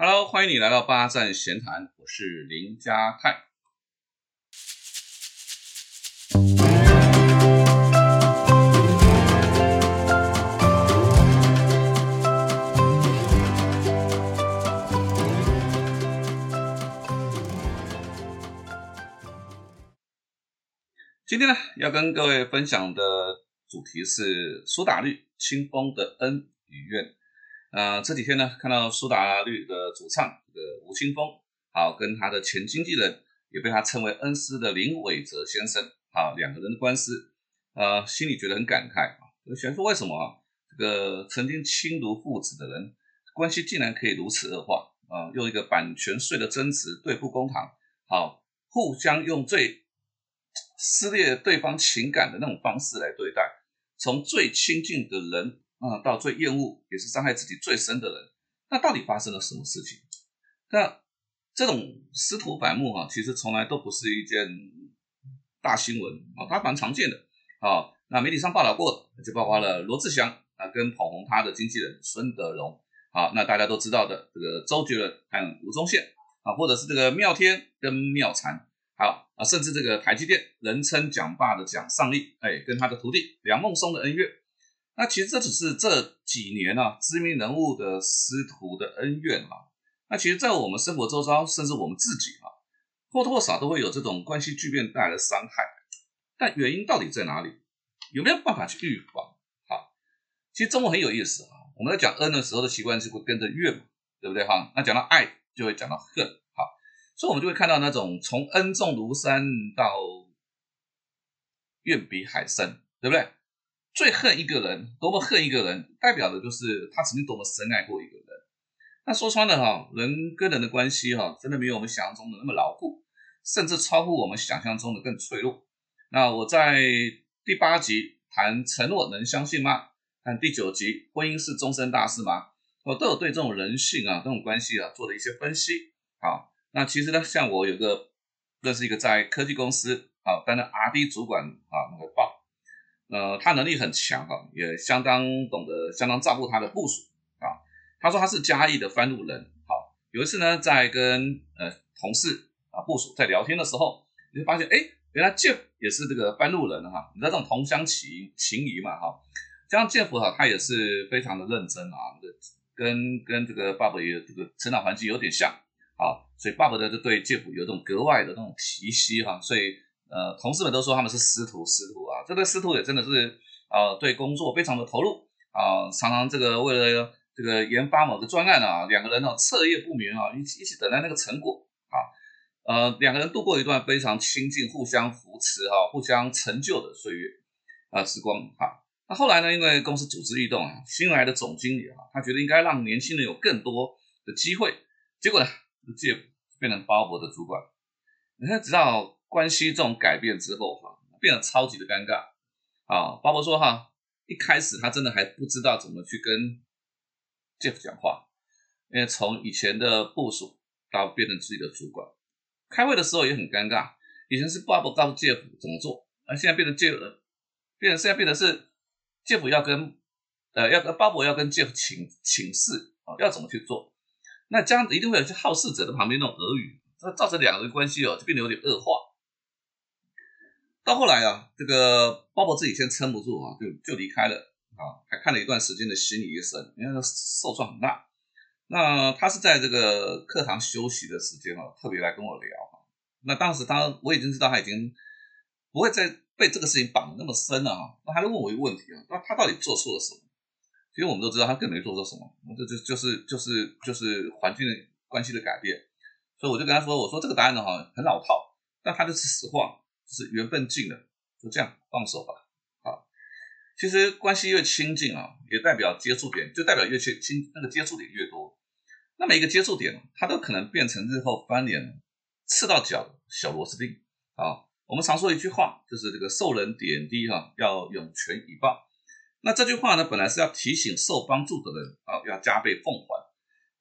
Hello，欢迎你来到八站闲谈，我是林家泰。今天呢，要跟各位分享的主题是苏打绿清风的恩与怨。呃，这几天呢，看到苏打绿的主唱这个吴青峰，好跟他的前经纪人，也被他称为恩师的林伟哲先生，好两个人的官司，呃，心里觉得很感慨啊。我想说，为什么啊，这个曾经亲如父子的人，关系竟然可以如此恶化啊？用一个版权税的争执对簿公堂，好，互相用最撕裂对方情感的那种方式来对待，从最亲近的人。啊，到最厌恶也是伤害自己最深的人，那到底发生了什么事情？那这种师徒反目啊，其实从来都不是一件大新闻啊，它蛮常见的啊。那媒体上报道过，就包括了罗志祥啊，跟捧红他的经纪人孙德荣，啊，那大家都知道的这个周杰伦和吴宗宪啊，或者是这个妙天跟妙禅，好啊，甚至这个台积电人称蒋爸的蒋尚义，哎，跟他的徒弟梁孟松的恩怨。那其实这只是这几年啊知名人物的师徒的恩怨啊。那其实，在我们生活周遭，甚至我们自己啊，或多或少都会有这种关系巨变带来的伤害。但原因到底在哪里？有没有办法去预防？好，其实中文很有意思啊。我们在讲恩的时候的习惯是会跟着怨嘛，对不对哈？那讲到爱，就会讲到恨。好，所以我们就会看到那种从恩重如山到怨比海深，对不对？最恨一个人，多么恨一个人，代表的就是他曾经多么深爱过一个人。那说穿了哈，人跟人的关系哈，真的没有我们想象中的那么牢固，甚至超乎我们想象中的更脆弱。那我在第八集谈承诺能相信吗？看第九集婚姻是终身大事吗？我都有对这种人性啊，这种关系啊，做了一些分析。好，那其实呢，像我有个认识一个在科技公司啊担任 R&D 主管啊那个报。呃，他能力很强哈，也相当懂得，相当照顾他的部署啊。他说他是嘉义的翻路人，好，有一次呢，在跟呃同事啊部署在聊天的时候，你会发现，哎，原来 Jeff 也是这个翻路人哈。你知道这种同乡情情谊嘛哈？像 Jeff 哈，他也是非常的认真啊，跟跟这个爸爸也这个成长环境有点像，啊，所以爸爸的就对 Jeff 有种格外的那种提携哈，所以。呃，同事们都说他们是师徒，师徒啊，这对师徒也真的是，呃，对工作非常的投入啊，常常这个为了这个研发某个专案啊，两个人呢彻夜不眠啊，一起一起等待那个成果啊，呃，两个人度过一段非常亲近、互相扶持哈、互相成就的岁月啊时光哈。那后来呢，因为公司组织异动啊，新来的总经理啊，他觉得应该让年轻人有更多的机会，结果呢，借变成鲍勃的主管，你看直到。关系这种改变之后，哈，变得超级的尴尬。啊，鲍勃说，哈，一开始他真的还不知道怎么去跟 Jeff 讲话，因为从以前的部署到变成自己的主管，开会的时候也很尴尬。以前是鲍勃告诉 Jeff 怎么做，而现在变成 Jeff，变成现在变成是 Jeff 要跟，呃，要跟鲍勃要跟 Jeff 请请示，啊，要怎么去做？那这样子一定会有些好事者的旁边那种耳语，那造成两个人关系哦，就变得有点恶化。到后来啊，这个鲍勃自己先撑不住啊，就就离开了啊，还看了一段时间的心理医生，因为他受创很大。那他是在这个课堂休息的时间啊，特别来跟我聊哈。那当时他我已经知道他已经不会再被这个事情绑那么深了哈。那他就问我一个问题啊，那他到底做错了什么？其实我们都知道他根本没做错什么，这就就是就是就是环境的关系的改变。所以我就跟他说，我说这个答案呢哈很老套，但他就是实话是缘分尽了，就这样放手吧。好，其实关系越亲近啊，也代表接触点就代表越亲亲，那个接触点越多。那每一个接触点，它都可能变成日后翻脸刺到脚的小螺丝钉。啊，我们常说一句话，就是这个受人点滴哈，要涌泉以报。那这句话呢，本来是要提醒受帮助的人啊，要加倍奉还。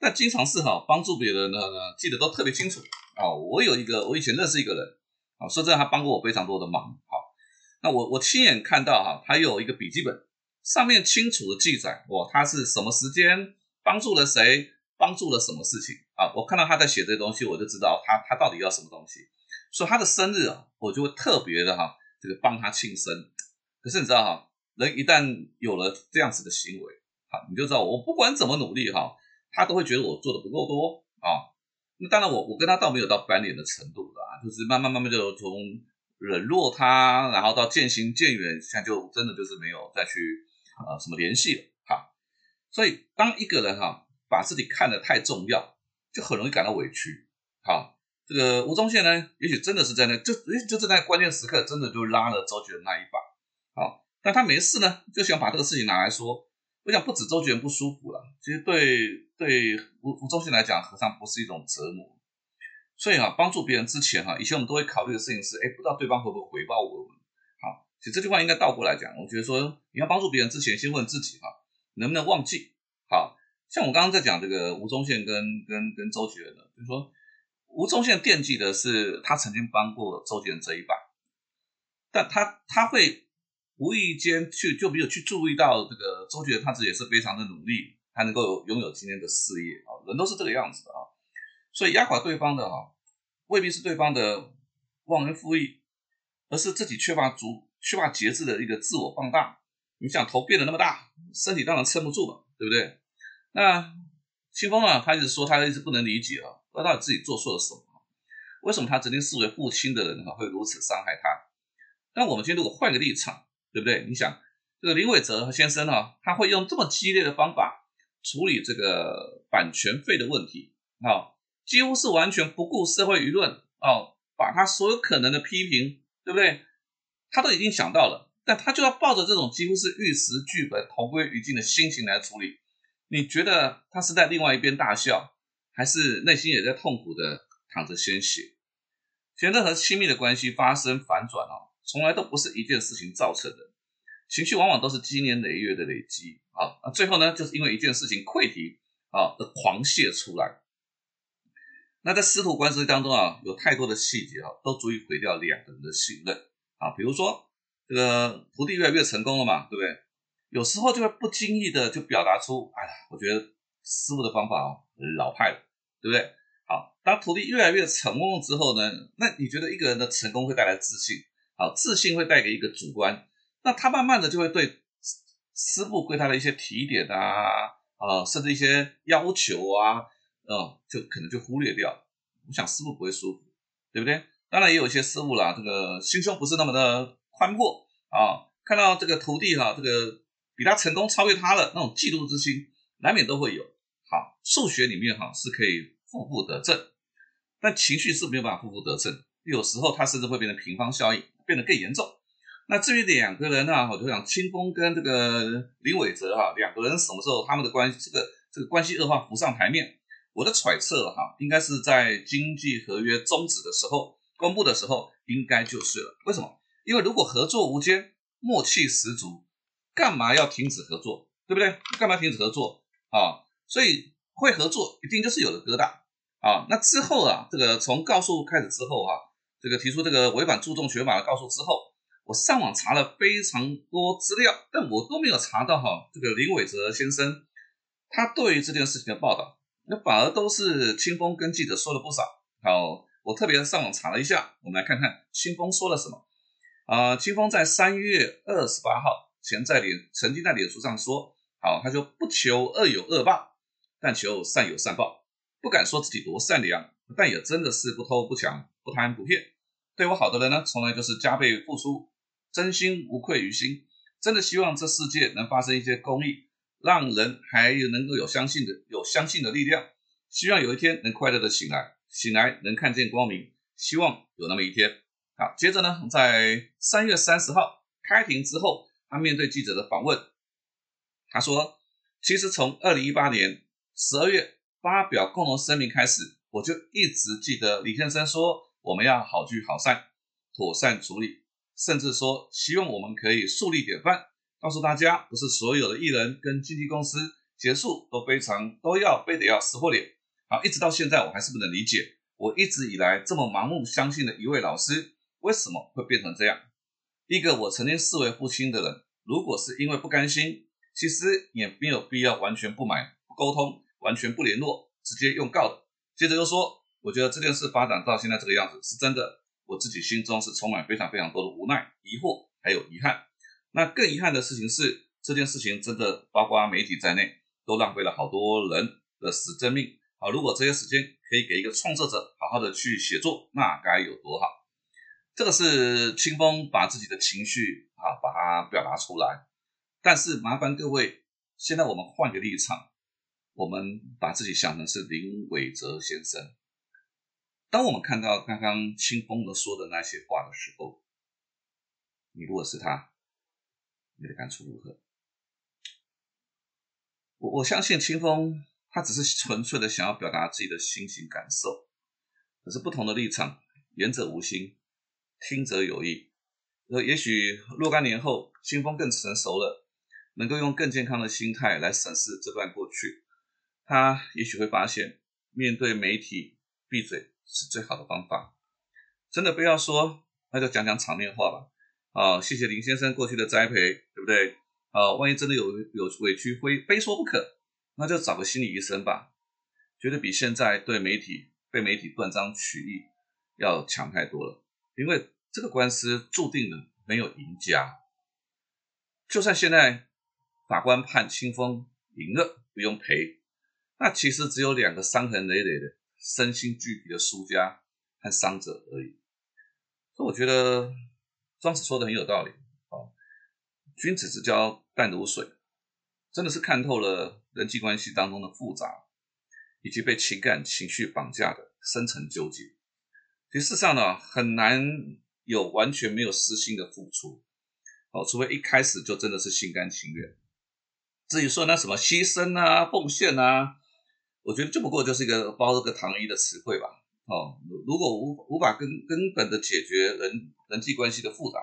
但经常是哈，帮助别人呢，记得都特别清楚啊。我有一个，我以前认识一个人。啊，说真的，他帮过我非常多的忙。好，那我我亲眼看到哈，他有一个笔记本，上面清楚的记载，哇，他是什么时间帮助了谁，帮助了什么事情啊，我看到他在写这些东西，我就知道他他到底要什么东西。所以他的生日啊，我就会特别的哈，这个帮他庆生。可是你知道哈，人一旦有了这样子的行为，好，你就知道我不管怎么努力哈，他都会觉得我做的不够多啊。那当然我我跟他倒没有到翻脸的程度的啊，就是慢慢慢慢就从冷落他，然后到渐行渐远，现在就真的就是没有再去呃什么联系了哈。所以当一个人哈把自己看得太重要，就很容易感到委屈，好。这个吴宗宪呢，也许真的是在那，就就就在关键时刻，真的就拉了周杰伦那一把，好，但他没事呢，就想把这个事情拿来说。我想不止周杰伦不舒服了，其实对对吴吴宗宪来讲，何尝不是一种折磨？所以啊，帮助别人之前哈，以前我们都会考虑的事情是，哎，不知道对方会不会回报我们。好，其实这句话应该倒过来讲，我觉得说，你要帮助别人之前，先问自己哈，能不能忘记？好像我刚刚在讲这个吴宗宪跟跟跟周杰伦的，就是说。吴宗宪惦记的是他曾经帮过周杰伦这一把，但他他会无意间去就没有去注意到这个周杰伦他自己也是非常的努力，才能够拥有今天的事业啊，人都是这个样子的啊，所以压垮对方的哈，未必是对方的忘恩负义，而是自己缺乏足缺乏节制的一个自我放大。你想头变得那么大，身体当然撑不住嘛，对不对？那清风呢，他一直说他一直不能理解啊。他到底自己做错了什么？为什么他曾经视为父亲的人哈会如此伤害他？那我们今天如果换个立场，对不对？你想这个林伟哲先生哈，他会用这么激烈的方法处理这个版权费的问题，啊，几乎是完全不顾社会舆论哦，把他所有可能的批评，对不对？他都已经想到了，但他就要抱着这种几乎是玉石俱焚、同归于尽的心情来处理。你觉得他是在另外一边大笑？还是内心也在痛苦的淌着鲜血。其实任何亲密的关系发生反转哦，从来都不是一件事情造成的，情绪往往都是积年累月的累积啊。那最后呢，就是因为一件事情溃堤啊的狂泻出来。那在师徒关系当中啊，有太多的细节啊，都足以毁掉两个人的信任啊。比如说这个徒弟越来越成功了嘛，对不对？有时候就会不经意的就表达出，哎呀，我觉得师傅的方法哦，老派了。对不对？好，当徒弟越来越成功之后呢，那你觉得一个人的成功会带来自信？好，自信会带给一个主观，那他慢慢的就会对师傅对他的一些提点啊，啊，甚至一些要求啊，嗯，就可能就忽略掉。我想师傅不会舒服，对不对？当然也有一些师傅啦，这个心胸不是那么的宽阔啊，看到这个徒弟哈，这个比他成功超越他了，那种嫉妒之心难免都会有。好，数学里面哈是可以。负负得正，但情绪是没有办法负负得正，有时候它甚至会变成平方效应，变得更严重。那至于两个人呢，我就想清风跟这个林伟哲哈，两个人什么时候他们的关系这个这个关系恶化浮上台面？我的揣测哈，应该是在经济合约终止的时候公布的时候，应该就是了。为什么？因为如果合作无间，默契十足，干嘛要停止合作？对不对？干嘛停止合作啊？所以。会合作一定就是有了疙瘩啊！那之后啊，这个从告诉开始之后哈，这个提出这个违反注重学法的告诉之后，我上网查了非常多资料，但我都没有查到哈，这个林伟哲先生他对于这件事情的报道，那反而都是清风跟记者说了不少。好，我特别上网查了一下，我们来看看清风说了什么啊？清风在三月二十八号前在脸曾经在脸书上说，好，他就不求恶有恶报。但求善有善报，不敢说自己多善良，但也真的是不偷不抢不贪不骗。对我好的人呢，从来就是加倍付出，真心无愧于心。真的希望这世界能发生一些公益，让人还有能够有相信的有相信的力量。希望有一天能快乐的醒来，醒来能看见光明。希望有那么一天。好，接着呢，在三月三十号开庭之后，他面对记者的访问，他说：“其实从二零一八年。”十二月发表共同声明开始，我就一直记得李先生说我们要好聚好散，妥善处理，甚至说希望我们可以树立典范，告诉大家不是所有的艺人跟经纪公司结束都非常都要非得要撕破脸。好，一直到现在我还是不能理解，我一直以来这么盲目相信的一位老师为什么会变成这样？一个我曾经视为父亲的人，如果是因为不甘心，其实也没有必要完全不买不沟通。完全不联络，直接用告的，接着又说，我觉得这件事发展到现在这个样子是真的，我自己心中是充满非常非常多的无奈、疑惑，还有遗憾。那更遗憾的事情是，这件事情真的包括媒体在内，都浪费了好多人的死真命。好，如果这些时间可以给一个创作者好好的去写作，那该有多好。这个是清风把自己的情绪啊，把它表达出来。但是麻烦各位，现在我们换个立场，我们把自己想成是林伟哲先生。当我们看到刚刚清风的说的那些话的时候，你如果是他，你的感触如何？我我相信清风他只是纯粹的想要表达自己的心情感受，可是不同的立场，言者无心。听者有意，呃，也许若干年后，清风更成熟了，能够用更健康的心态来审视这段过去，他也许会发现，面对媒体闭嘴是最好的方法。真的不要说，那就讲讲场面话吧。啊，谢谢林先生过去的栽培，对不对？啊，万一真的有有委屈，非非说不可，那就找个心理医生吧，绝对比现在对媒体被媒体断章取义要强太多了。因为这个官司注定了没有赢家，就算现在法官判清风赢了，不用赔，那其实只有两个伤痕累累的、身心俱疲的输家和伤者而已。所以我觉得庄子说的很有道理啊，君子之交淡如水，真的是看透了人际关系当中的复杂，以及被情感情绪绑架的深层纠结。其实上呢，很难有完全没有私心的付出，哦，除非一开始就真的是心甘情愿。至于说那什么牺牲啊、奉献啊，我觉得这不过就是一个包了个糖衣的词汇吧。哦，如果无无法根根本的解决人人际关系的复杂，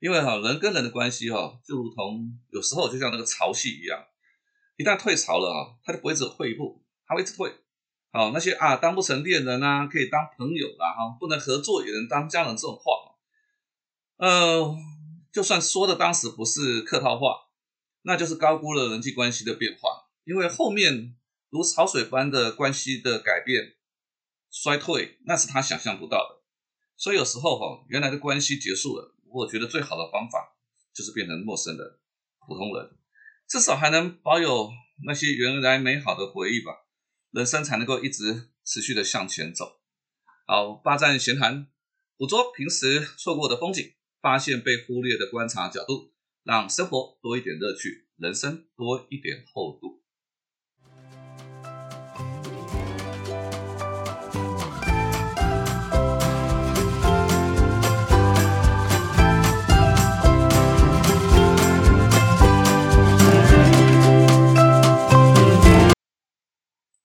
因为哈人跟人的关系哈，就如同有时候就像那个潮汐一样，一旦退潮了啊，它就不会只退一步，它会一直退。好，那些啊，当不成恋人啊，可以当朋友啦，哈，不能合作也能当家人这种话，呃，就算说的当时不是客套话，那就是高估了人际关系的变化，因为后面如潮水般的关系的改变、衰退，那是他想象不到的。所以有时候哈，原来的关系结束了，我觉得最好的方法就是变成陌生人、普通人，至少还能保有那些原来美好的回忆吧。人生才能够一直持续的向前走。好，霸占闲谈，捕捉平时错过的风景，发现被忽略的观察角度，让生活多一点乐趣，人生多一点厚度。